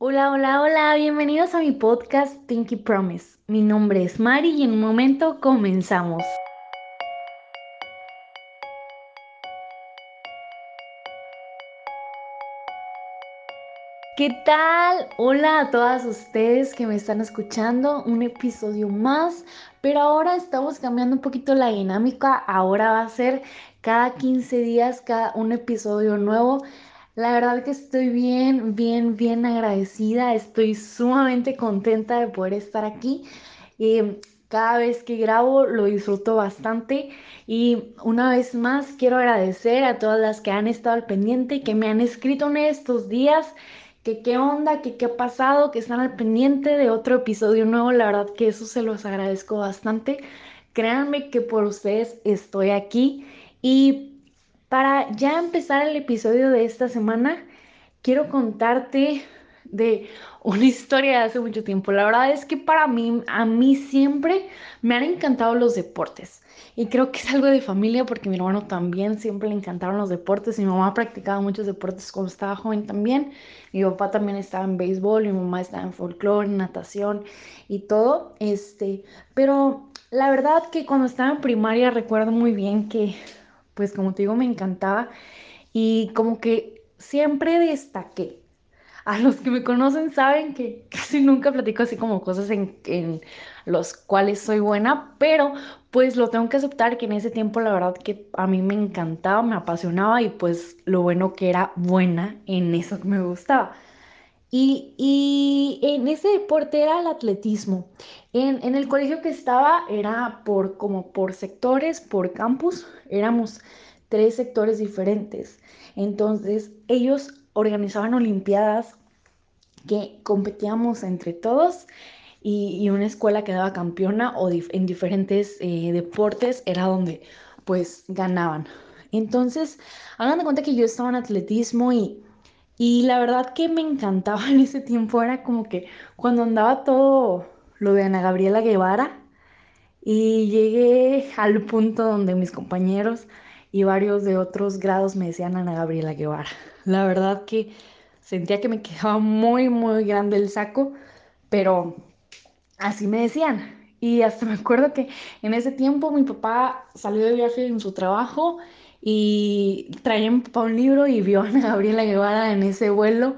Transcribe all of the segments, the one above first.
Hola, hola, hola, bienvenidos a mi podcast Pinky Promise. Mi nombre es Mari y en un momento comenzamos. ¿Qué tal? Hola a todas ustedes que me están escuchando, un episodio más, pero ahora estamos cambiando un poquito la dinámica, ahora va a ser cada 15 días cada un episodio nuevo. La verdad que estoy bien, bien, bien agradecida, estoy sumamente contenta de poder estar aquí. y cada vez que grabo lo disfruto bastante y una vez más quiero agradecer a todas las que han estado al pendiente que me han escrito en estos días que qué onda, que qué ha pasado, que están al pendiente de otro episodio nuevo. La verdad que eso se los agradezco bastante. Créanme que por ustedes estoy aquí. Y para ya empezar el episodio de esta semana, quiero contarte de una historia de hace mucho tiempo. La verdad es que para mí, a mí siempre me han encantado los deportes. Y creo que es algo de familia porque mi hermano también siempre le encantaron los deportes. Mi mamá practicaba muchos deportes cuando estaba joven también. Mi papá también estaba en béisbol, mi mamá estaba en folclore, natación y todo. Este, pero la verdad que cuando estaba en primaria recuerdo muy bien que, pues como te digo, me encantaba y como que siempre destaqué. A los que me conocen saben que casi nunca platico así como cosas en, en los cuales soy buena, pero pues lo tengo que aceptar que en ese tiempo la verdad que a mí me encantaba, me apasionaba y pues lo bueno que era buena en eso que me gustaba. Y, en ese deporte era el atletismo. En, el colegio que estaba era por como por sectores, por campus, éramos tres sectores diferentes. Entonces ellos organizaban olimpiadas que competíamos entre todos y, una escuela quedaba campeona o en diferentes eh, deportes era donde pues ganaban. Entonces, hagan de cuenta que yo estaba en atletismo y, y la verdad que me encantaba en ese tiempo era como que cuando andaba todo lo de Ana Gabriela Guevara y llegué al punto donde mis compañeros y varios de otros grados me decían Ana Gabriela Guevara. La verdad que sentía que me quedaba muy, muy grande el saco, pero así me decían. Y hasta me acuerdo que en ese tiempo mi papá salió de viaje en su trabajo y traía a mi un libro y vio a Ana Gabriela Guevara en ese vuelo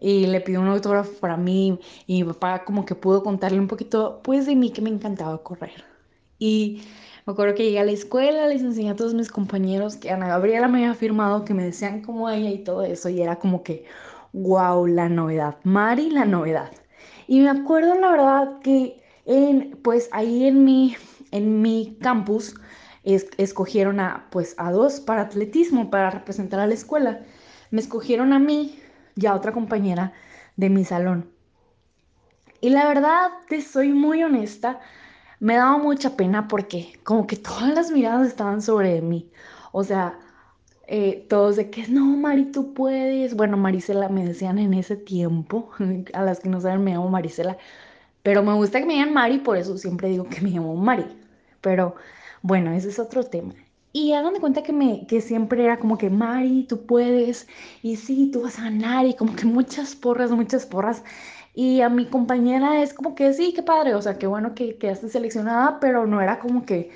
y le pidió un autógrafo para mí y mi papá como que pudo contarle un poquito pues de mí que me encantaba correr. Y me acuerdo que llegué a la escuela, les enseñé a todos mis compañeros que Ana Gabriela me había firmado, que me decían como ella y todo eso, y era como que, wow, la novedad, Mari, la novedad. Y me acuerdo la verdad que en, pues ahí en mi, en mi campus es- escogieron a, pues a dos para atletismo, para representar a la escuela. Me escogieron a mí y a otra compañera de mi salón. Y la verdad, te soy muy honesta. Me daba mucha pena porque como que todas las miradas estaban sobre mí. O sea, eh, todos de que no, Mari, tú puedes. Bueno, Marisela me decían en ese tiempo. A las que no saben, me llamo Marisela. Pero me gusta que me digan Mari, por eso siempre digo que me llamo Mari. Pero bueno, ese es otro tema. Y hagan de cuenta que, me, que siempre era como que Mari, tú puedes. Y sí, tú vas a ganar. Y como que muchas porras, muchas porras. Y a mi compañera es como que sí, qué padre. O sea, qué bueno que quedaste seleccionada, pero no era como que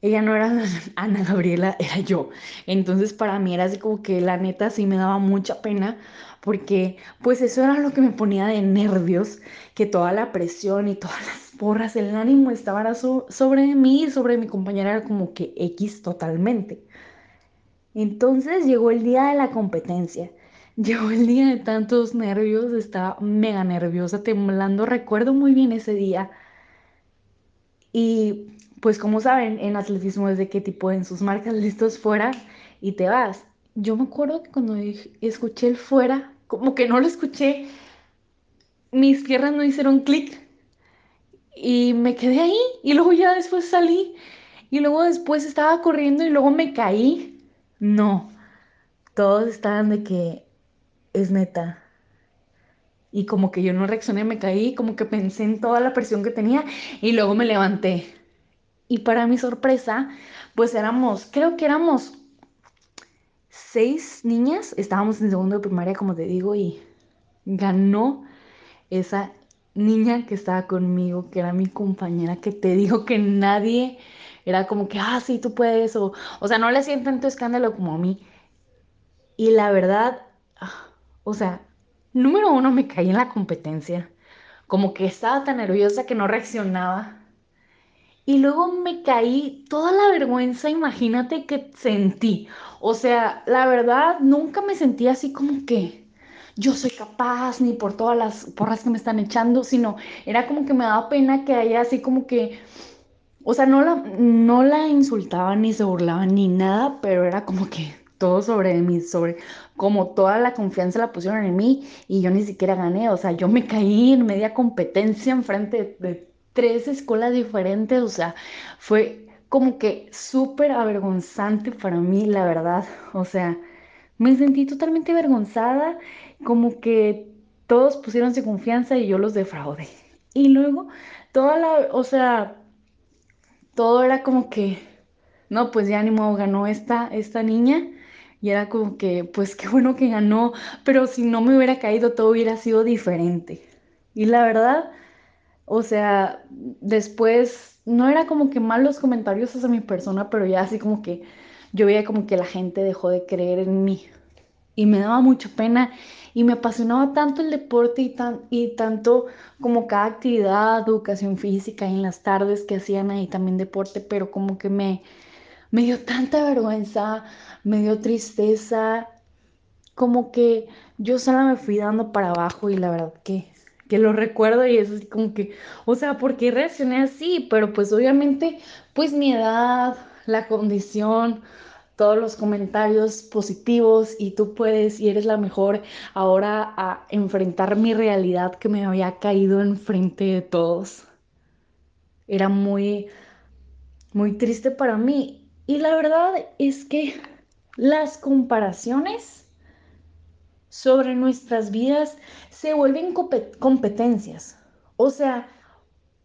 ella no era Ana Gabriela, era yo. Entonces para mí era así como que la neta sí me daba mucha pena porque pues eso era lo que me ponía de nervios, que toda la presión y todas las porras, el ánimo estaba so- sobre mí y sobre mi compañera era como que X totalmente. Entonces llegó el día de la competencia. Llegó el día de tantos nervios, estaba mega nerviosa, temblando. Recuerdo muy bien ese día y pues como saben, en atletismo es de qué tipo en sus marcas listos fuera y te vas. Yo me acuerdo que cuando escuché el fuera, como que no lo escuché, mis piernas no hicieron clic y me quedé ahí y luego ya después salí y luego después estaba corriendo y luego me caí. No, todos estaban de que es neta. Y como que yo no reaccioné, me caí, como que pensé en toda la presión que tenía y luego me levanté. Y para mi sorpresa, pues éramos, creo que éramos seis niñas, estábamos en segundo de primaria, como te digo, y ganó. esa niña que estaba conmigo, que era mi compañera, que te dijo que nadie era como que, ah, sí, tú puedes, o, o sea, no le hacían tanto escándalo como a mí. Y la verdad, ah, o sea, número uno, me caí en la competencia, como que estaba tan nerviosa que no reaccionaba. Y luego me caí toda la vergüenza, imagínate que sentí. O sea, la verdad, nunca me sentí así como que yo soy capaz, ni por todas las porras que me están echando, sino era como que me daba pena que haya así como que o sea, no la, no la insultaban ni se burlaban ni nada, pero era como que todo sobre mí, sobre como toda la confianza la pusieron en mí y yo ni siquiera gané. O sea, yo me caí en media competencia enfrente de, de tres escuelas diferentes. O sea, fue como que súper avergonzante para mí, la verdad. O sea, me sentí totalmente avergonzada, como que todos pusieron su confianza y yo los defraudé. Y luego, toda la, o sea todo era como que, no, pues ya ni modo, ganó esta, esta niña. Y era como que, pues qué bueno que ganó, pero si no me hubiera caído todo hubiera sido diferente. Y la verdad, o sea, después no era como que malos comentarios hacia mi persona, pero ya así como que yo veía como que la gente dejó de creer en mí y me daba mucha pena y me apasionaba tanto el deporte y, tan, y tanto como cada actividad, educación física en las tardes que hacían ahí también deporte, pero como que me, me dio tanta vergüenza, me dio tristeza, como que yo sola me fui dando para abajo y la verdad que, que lo recuerdo y es así como que, o sea, ¿por qué reaccioné así? Pero pues obviamente, pues mi edad, la condición todos los comentarios positivos y tú puedes y eres la mejor ahora a enfrentar mi realidad que me había caído enfrente de todos. Era muy, muy triste para mí. Y la verdad es que las comparaciones sobre nuestras vidas se vuelven competencias. O sea,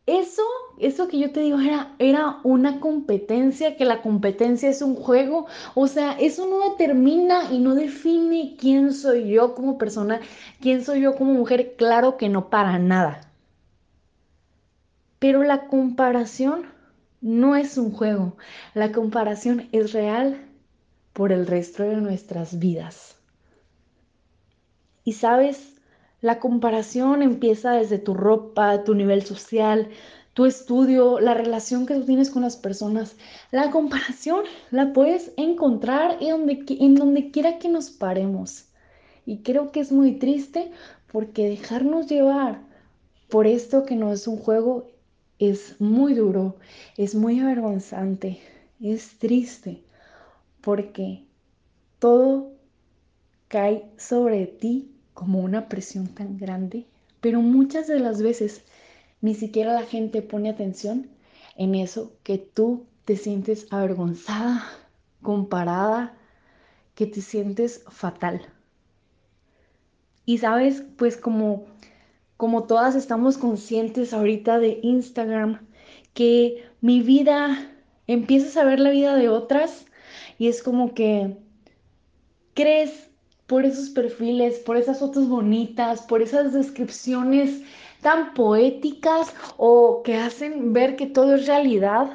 eso, eso que yo te digo era, era una competencia, que la competencia es un juego. O sea, eso no determina y no define quién soy yo como persona, quién soy yo como mujer. Claro que no para nada. Pero la comparación no es un juego. La comparación es real por el resto de nuestras vidas. Y sabes, la comparación empieza desde tu ropa, tu nivel social, tu estudio, la relación que tú tienes con las personas. La comparación la puedes encontrar en donde, en donde quiera que nos paremos. Y creo que es muy triste porque dejarnos llevar por esto que no es un juego es muy duro, es muy avergonzante, es triste, porque todo cae sobre ti como una presión tan grande, pero muchas de las veces ni siquiera la gente pone atención en eso que tú te sientes avergonzada, comparada, que te sientes fatal. Y sabes, pues como como todas estamos conscientes ahorita de Instagram, que mi vida empiezas a ver la vida de otras y es como que crees por esos perfiles, por esas fotos bonitas, por esas descripciones tan poéticas o que hacen ver que todo es realidad.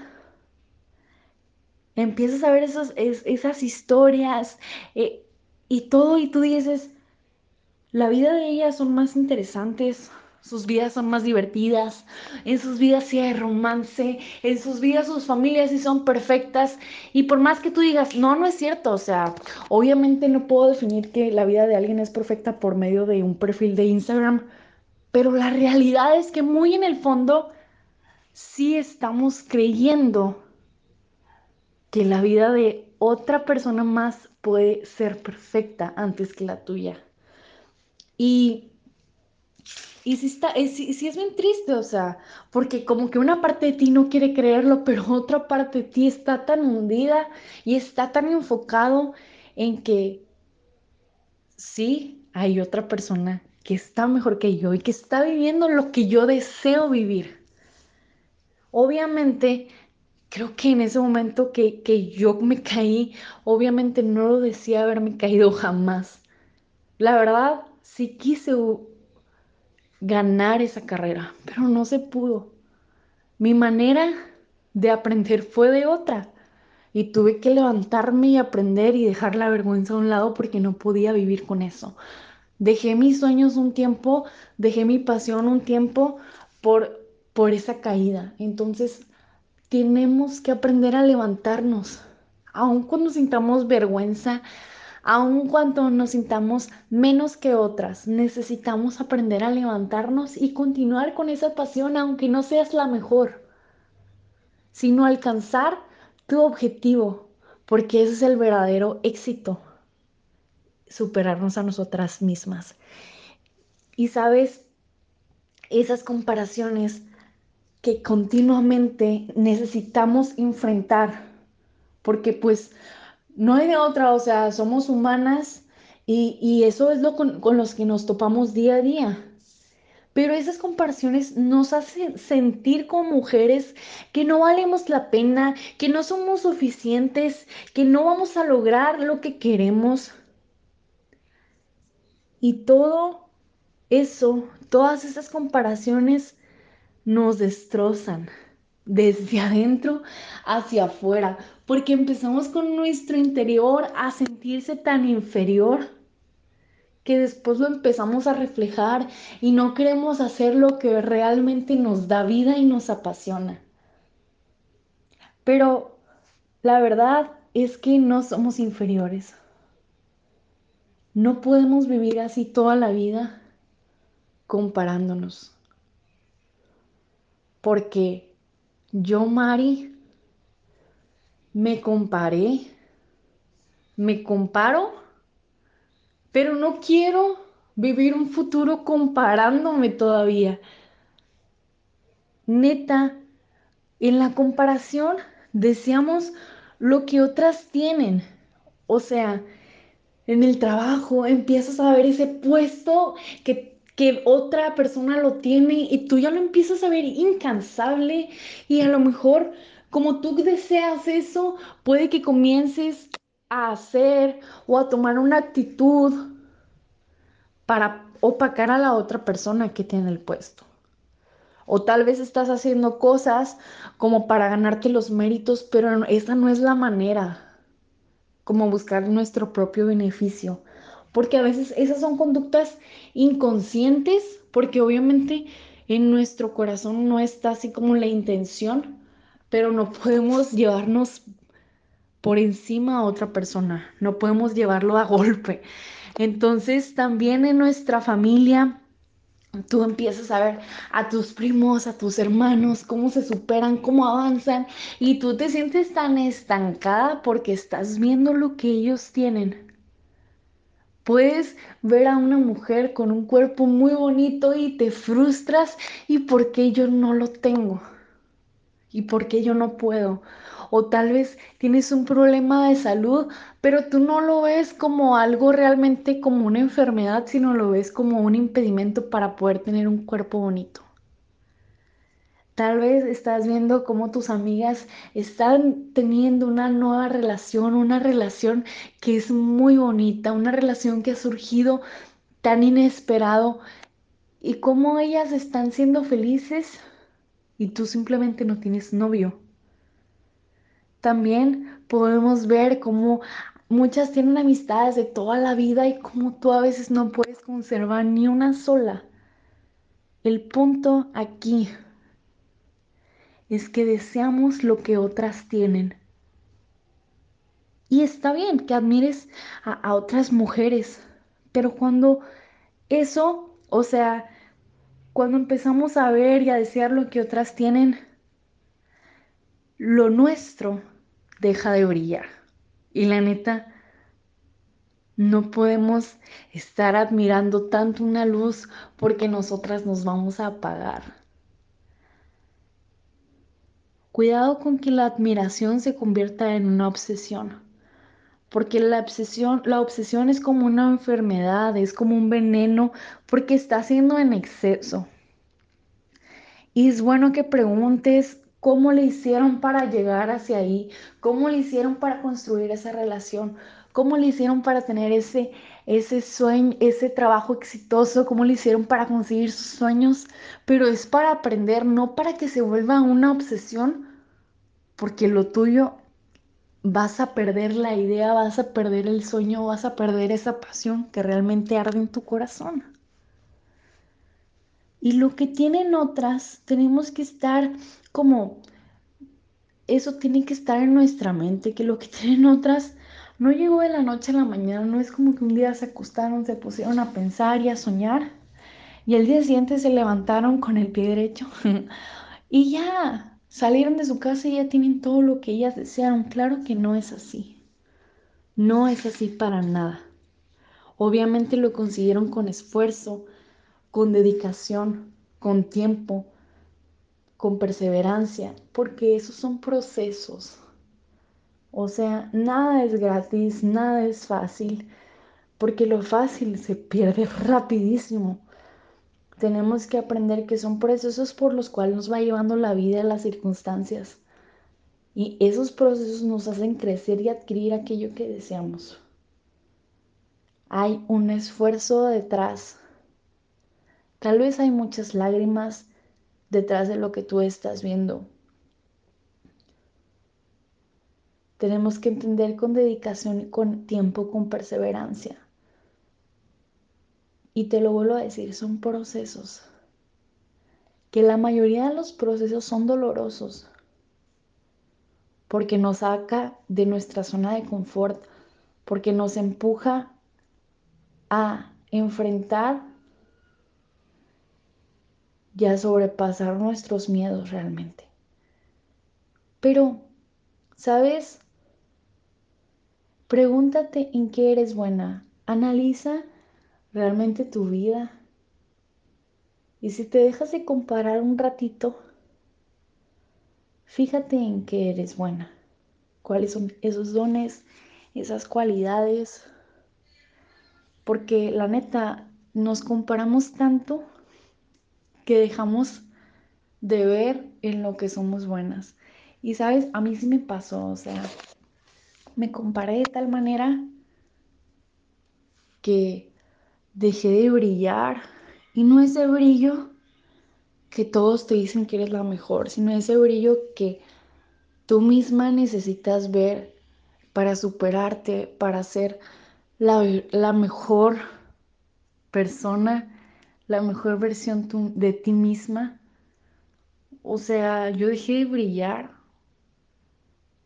Empiezas a ver esas historias eh, y todo y tú dices, la vida de ellas son más interesantes, sus vidas son más divertidas, en sus vidas sí hay romance, en sus vidas sus familias sí son perfectas y por más que tú digas, no, no es cierto, o sea, obviamente no puedo definir que la vida de alguien es perfecta por medio de un perfil de Instagram, pero la realidad es que muy en el fondo sí estamos creyendo que la vida de otra persona más puede ser perfecta antes que la tuya. Y y sí, está, es, sí, es bien triste, o sea, porque como que una parte de ti no quiere creerlo, pero otra parte de ti está tan hundida y está tan enfocado en que sí, hay otra persona que está mejor que yo y que está viviendo lo que yo deseo vivir. Obviamente, creo que en ese momento que, que yo me caí, obviamente no lo decía haberme caído jamás. La verdad, sí quise ganar esa carrera, pero no se pudo. Mi manera de aprender fue de otra. Y tuve que levantarme y aprender y dejar la vergüenza a un lado porque no podía vivir con eso. Dejé mis sueños un tiempo, dejé mi pasión un tiempo por, por esa caída. Entonces, tenemos que aprender a levantarnos, aun cuando sintamos vergüenza, aun cuando nos sintamos menos que otras. Necesitamos aprender a levantarnos y continuar con esa pasión, aunque no seas la mejor, sino alcanzar tu objetivo, porque ese es el verdadero éxito superarnos a nosotras mismas. Y sabes, esas comparaciones que continuamente necesitamos enfrentar, porque pues no hay de otra, o sea, somos humanas y, y eso es lo con, con los que nos topamos día a día. Pero esas comparaciones nos hacen sentir como mujeres que no valemos la pena, que no somos suficientes, que no vamos a lograr lo que queremos. Y todo eso, todas esas comparaciones nos destrozan desde adentro hacia afuera, porque empezamos con nuestro interior a sentirse tan inferior que después lo empezamos a reflejar y no queremos hacer lo que realmente nos da vida y nos apasiona. Pero la verdad es que no somos inferiores. No podemos vivir así toda la vida comparándonos. Porque yo, Mari, me comparé, me comparo, pero no quiero vivir un futuro comparándome todavía. Neta, en la comparación deseamos lo que otras tienen. O sea, en el trabajo empiezas a ver ese puesto que, que otra persona lo tiene y tú ya lo empiezas a ver incansable y a lo mejor como tú deseas eso, puede que comiences a hacer o a tomar una actitud para opacar a la otra persona que tiene el puesto. O tal vez estás haciendo cosas como para ganarte los méritos, pero esa no es la manera como buscar nuestro propio beneficio. Porque a veces esas son conductas inconscientes, porque obviamente en nuestro corazón no está así como la intención, pero no podemos llevarnos por encima a otra persona, no podemos llevarlo a golpe. Entonces también en nuestra familia Tú empiezas a ver a tus primos, a tus hermanos, cómo se superan, cómo avanzan y tú te sientes tan estancada porque estás viendo lo que ellos tienen. Puedes ver a una mujer con un cuerpo muy bonito y te frustras y por qué yo no lo tengo y por qué yo no puedo o tal vez tienes un problema de salud, pero tú no lo ves como algo realmente como una enfermedad, sino lo ves como un impedimento para poder tener un cuerpo bonito. Tal vez estás viendo cómo tus amigas están teniendo una nueva relación, una relación que es muy bonita, una relación que ha surgido tan inesperado y cómo ellas están siendo felices y tú simplemente no tienes novio. También podemos ver cómo muchas tienen amistades de toda la vida y cómo tú a veces no puedes conservar ni una sola. El punto aquí es que deseamos lo que otras tienen. Y está bien que admires a, a, otras mujeres, pero cuando eso, o sea, cuando empezamos a ver y a desear lo que otras tienen, lo nuestro deja de brillar. Y la neta, no podemos estar admirando tanto una luz porque nosotras nos vamos a apagar. Cuidado con que la admiración se convierta en una obsesión. Porque la obsesión, la obsesión es como una enfermedad, es como un veneno, porque está haciendo en exceso. Y es bueno que preguntes cómo le hicieron para llegar hacia ahí, cómo le hicieron para construir esa relación, cómo le hicieron para tener ese, ese sueño, ese trabajo exitoso, cómo lo hicieron para conseguir sus sueños, pero es para aprender, no para que se vuelva una obsesión, porque lo tuyo vas a perder la idea, vas a perder el sueño, vas a perder esa pasión que realmente arde en tu corazón. Y lo que tienen otras, tenemos que estar como, eso tiene que estar en nuestra mente, que lo que tienen otras no llegó de la noche a la mañana, no es como que un día se acostaron, se pusieron a pensar y a soñar y el día siguiente se levantaron con el pie derecho y ya salieron de su casa y ya tienen todo lo que ellas desearon. Claro que no es así. No es así para nada. Obviamente lo consiguieron con esfuerzo, con dedicación, con tiempo, con perseverancia, porque esos son procesos. O sea, nada es gratis, nada es fácil, porque lo fácil se pierde rapidísimo. Tenemos que aprender que son procesos por los cuales nos va llevando la vida, las circunstancias. Y esos procesos nos hacen crecer y adquirir aquello que deseamos. Hay un esfuerzo detrás. Tal vez hay muchas lágrimas detrás de lo que tú estás viendo, Tenemos que entender con dedicación y con tiempo, con perseverancia. Y te lo vuelvo a decir, son procesos. Que la mayoría de los procesos son dolorosos. Porque nos saca de nuestra zona de confort. Porque nos empuja a enfrentar y a sobrepasar nuestros miedos realmente. Pero, ¿sabes? Pregúntate en qué eres buena. Analiza realmente tu vida. Y si te dejas de comparar un ratito, fíjate en qué eres buena. ¿Cuáles son esos dones, esas cualidades? Porque la neta, nos comparamos tanto que dejamos de ver en lo que somos buenas. Y sabes, a mí sí me pasó, o sea, me comparé de tal manera que dejé de brillar. Y no ese brillo que todos te dicen que eres la mejor, sino ese brillo que tú misma necesitas ver para superarte, para ser la, la mejor persona, la mejor versión de ti misma. O sea, yo dejé de brillar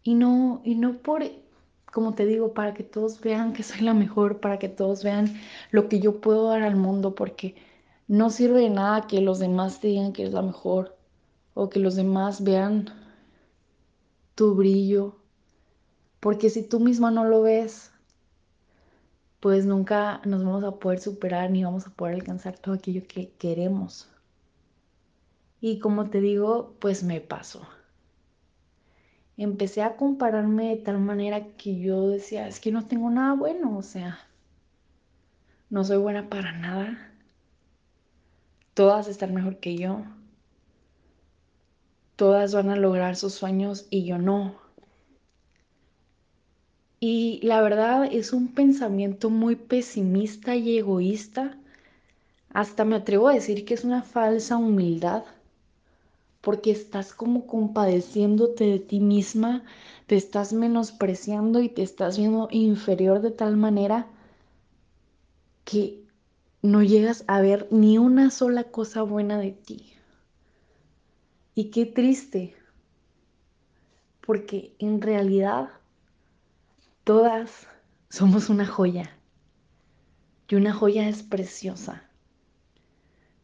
y no, y no por como te digo, para que todos vean que soy la mejor, para que todos vean lo que yo puedo dar al mundo, porque no sirve de nada que los demás te digan que eres la mejor o que los demás vean tu brillo, porque si tú misma no lo ves, pues nunca nos vamos a poder superar ni vamos a poder alcanzar todo aquello que queremos. Y como te digo, pues me pasó empecé a compararme de tal manera que yo decía, es que no tengo nada bueno, o sea, no soy buena para nada. Todas están mejor que yo. Todas van a lograr sus sueños y yo no. Y la verdad es un pensamiento muy pesimista y egoísta. Hasta me atrevo a decir que es una falsa humildad porque estás como compadeciéndote de ti misma, te estás menospreciando y te estás viendo inferior de tal manera que no llegas a ver ni una sola cosa buena de ti. Y qué triste, porque en realidad todas somos una joya. Y una joya es preciosa.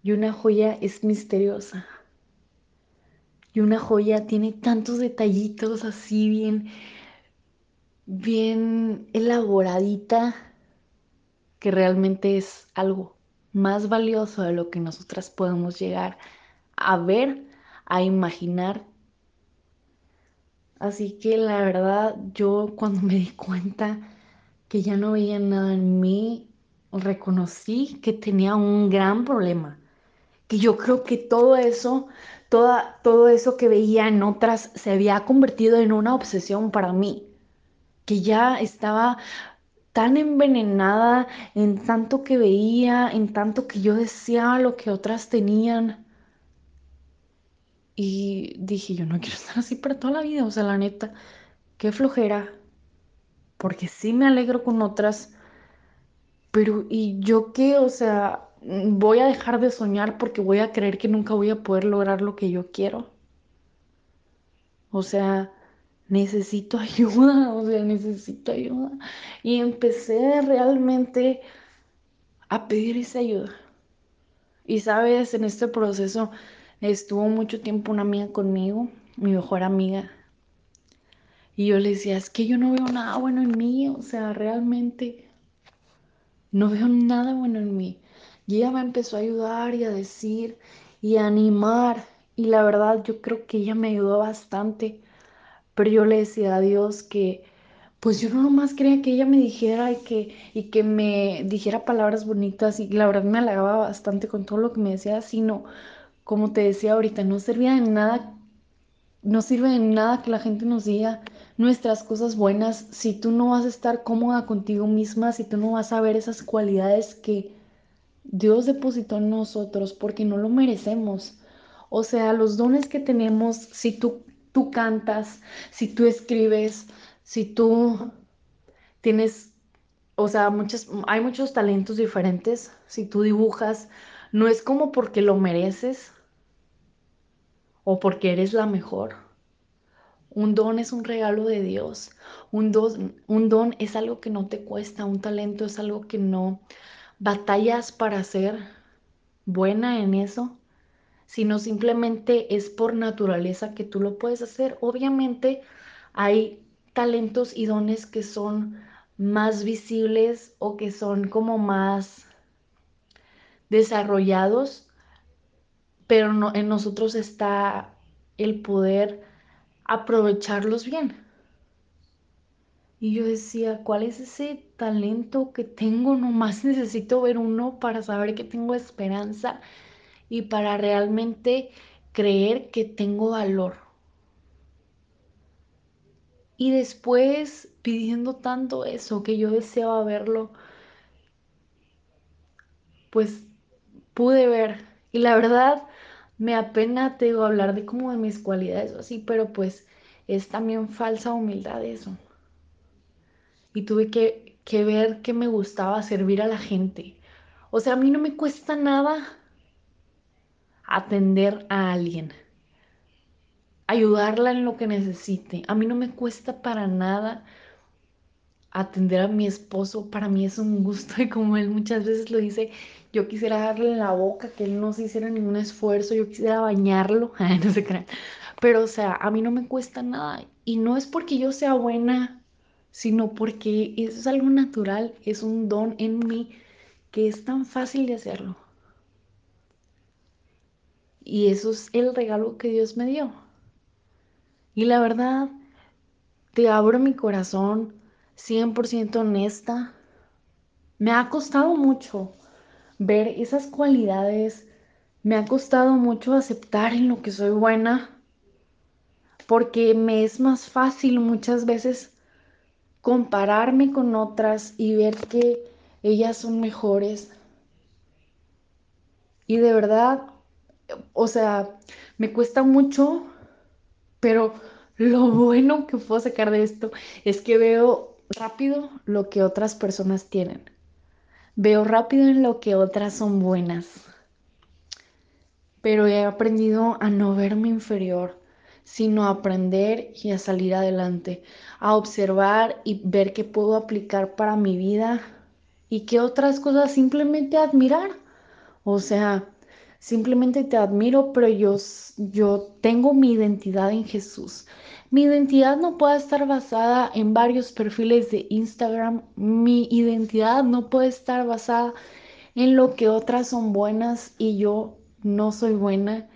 Y una joya es misteriosa. Y una joya tiene tantos detallitos así bien, bien elaboradita, que realmente es algo más valioso de lo que nosotras podemos llegar a ver, a imaginar. Así que la verdad, yo cuando me di cuenta que ya no veía nada en mí, reconocí que tenía un gran problema. Que yo creo que todo eso todo eso que veía en otras se había convertido en una obsesión para mí, que ya estaba tan envenenada en tanto que veía, en tanto que yo deseaba lo que otras tenían. Y dije, yo no quiero estar así para toda la vida, o sea, la neta, qué flojera, porque sí me alegro con otras, pero ¿y yo qué? O sea, voy a dejar de soñar porque voy a creer que nunca voy a poder lograr lo que yo quiero. O sea, necesito ayuda, o sea, necesito ayuda. Y empecé realmente a pedir esa ayuda. Y sabes, en este proceso estuvo mucho tiempo una amiga conmigo, mi mejor amiga. Y yo le decía, es que yo no veo nada bueno en mí, o sea, realmente no veo nada bueno en mí. Y ella me empezó a ayudar y a decir y a animar. Y la verdad, yo creo que ella me ayudó bastante. Pero yo le decía a Dios que, pues yo no nomás quería que ella me dijera y que, y que me dijera palabras bonitas. Y la verdad me halagaba bastante con todo lo que me decía, sino, como te decía ahorita, no servía de nada no sirve de nada que la gente nos diga nuestras cosas buenas si tú no vas a estar cómoda contigo misma, si tú no vas a ver esas cualidades que Dios depositó en nosotros porque no lo merecemos. O sea, los dones que tenemos, si tú, tú cantas, si tú escribes, si tú tienes, o sea, muchas, hay muchos talentos diferentes, si tú dibujas, no es como porque lo mereces o porque eres la mejor. Un don es un regalo de Dios. Un don, un don es algo que no te cuesta. Un talento es algo que no batallas para ser buena en eso, sino simplemente es por naturaleza que tú lo puedes hacer. Obviamente hay talentos y dones que son más visibles o que son como más desarrollados, pero no, en nosotros está el poder aprovecharlos bien. Y yo decía, ¿cuál es ese talento que tengo? Nomás necesito ver uno para saber que tengo esperanza y para realmente creer que tengo valor. Y después pidiendo tanto eso que yo deseaba verlo, pues pude ver. Y la verdad, me apena, te digo, hablar de como de mis cualidades o así, pero pues es también falsa humildad eso. Y tuve que, ver que me gustaba servir a la gente. O sea, a mí no me cuesta nada atender a alguien, ayudarla en lo que necesite. A mí no me cuesta para nada atender a mi esposo. Para mí es un gusto y como él muchas veces lo dice, yo quisiera darle en la boca, que él no se hiciera ningún esfuerzo, yo quisiera bañarlo, no se crean. Pero o sea, a mí no me cuesta nada y no es porque yo sea buena, sino porque es algo natural, es un don en mí que es tan fácil de hacerlo. Y eso es el regalo que Dios me dio. Y la verdad, te abro mi corazón 100% honesta. Me ha costado mucho ver esas cualidades. Me ha costado mucho aceptar en lo que soy buena. Porque me es más fácil muchas veces compararme con otras y ver que ellas son mejores. Y de verdad o sea, me cuesta mucho, pero lo bueno que puedo sacar de esto es que veo rápido lo que otras personas tienen. Veo rápido en lo que otras son buenas. Pero he aprendido a no verme inferior, sino aprender y a salir adelante, a observar y ver qué puedo aplicar para mi vida y qué otras cosas simplemente admirar. O sea, Simplemente te admiro, pero yo, yo tengo mi identidad en Jesús. Mi identidad no puede estar basada en varios perfiles de Instagram. Mi identidad no puede estar basada en lo que otras son buenas y yo no soy buena.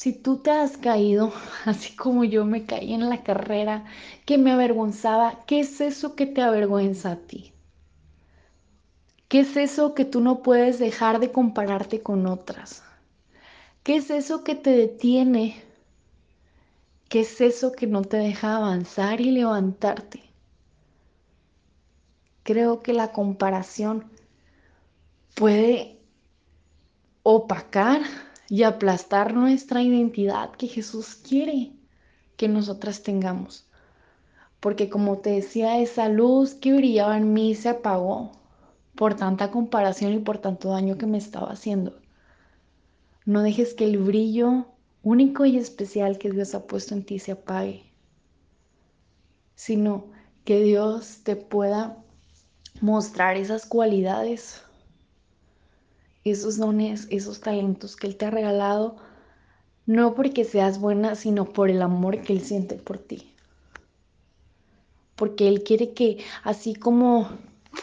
Si tú te has caído, así como yo me caí en la carrera, que me avergonzaba, ¿qué es eso que te avergüenza a ti? ¿Qué es eso que tú no puedes dejar de compararte con otras? ¿Qué es eso que te detiene? ¿Qué es eso que no te deja avanzar y levantarte? creo que la comparación puede opacar y aplastar nuestra identidad que Jesús quiere que nosotras tengamos. Porque como te decía, esa luz que brillaba en mí se apagó por tanta comparación y por tanto daño que me estaba haciendo. No dejes que el brillo único y especial que Dios ha puesto en ti se apague, sino que Dios te pueda mostrar esas cualidades, esos dones, esos talentos que Él te ha regalado, no porque seas buena, sino por el amor que Él siente por ti. Porque Él quiere que así como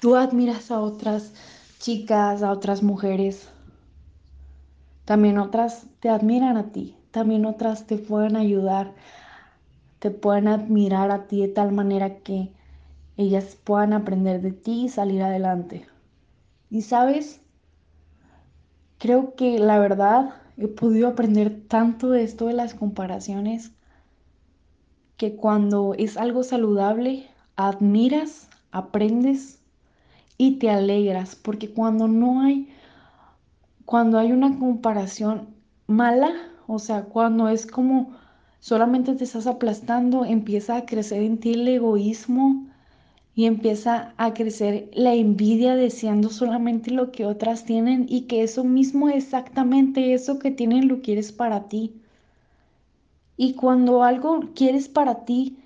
tú admiras a otras chicas, a otras mujeres, también otras te admiran a ti, también otras te pueden ayudar, te pueden admirar a ti de tal manera que ellas puedan aprender de ti y salir adelante. Y sabes, creo que la verdad he podido aprender tanto de esto de las comparaciones que cuando es algo saludable, admiras, aprendes y te alegras, porque cuando no hay, cuando hay una comparación mala, o sea, cuando es como solamente te estás aplastando, empieza a crecer en ti el egoísmo, y empieza a crecer la envidia deseando solamente lo que otras tienen y que eso mismo exactamente eso que tienen lo quieres para ti. Y cuando algo quieres para ti,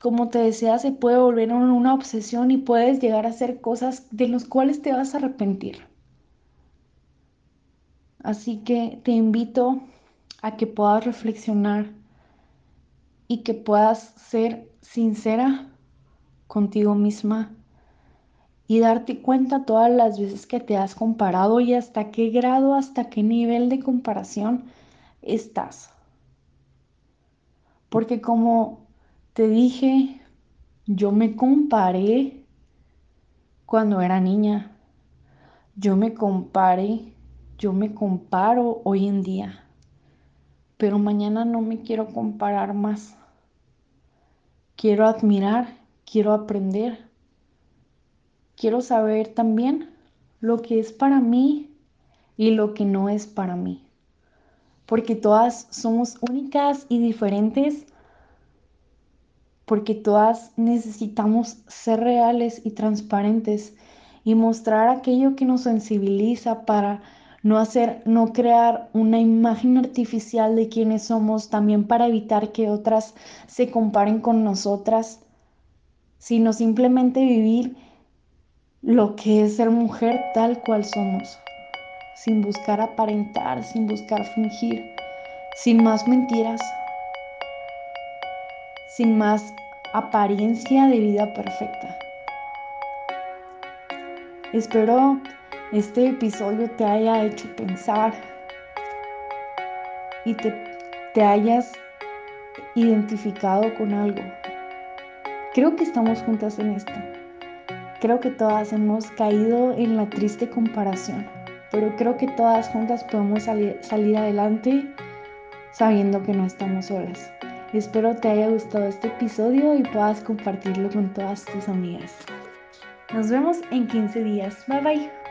como te decía, se puede volver una obsesión y puedes llegar a hacer cosas de las cuales te vas a arrepentir. Así que te invito a que puedas reflexionar y que puedas ser sincera contigo misma y darte cuenta todas las veces que te has comparado y hasta qué grado, hasta qué nivel de comparación estás. Porque como te dije, yo me comparé cuando era niña. Yo me comparé, yo me comparo hoy en día. Pero mañana no me quiero comparar más. Quiero admirar quiero aprender. Quiero saber también lo que es para mí y lo que no es para mí. Porque todas somos únicas y diferentes. Porque todas necesitamos ser reales y transparentes y mostrar aquello que nos sensibiliza para no hacer, no crear una imagen artificial de quienes somos, también para evitar que otras se comparen con nosotras sino simplemente vivir lo que es ser mujer tal cual somos, sin buscar aparentar, sin buscar fingir, sin más mentiras, sin más apariencia de vida perfecta. Espero este episodio te haya hecho pensar y te, te hayas identificado con algo. Creo que estamos juntas en esto. Creo que todas hemos caído en la triste comparación, pero creo que todas juntas podemos salir, adelante sabiendo que no estamos solas. Espero te haya gustado este episodio y puedas compartirlo con todas tus amigas. Nos vemos en 15 días. Bye bye.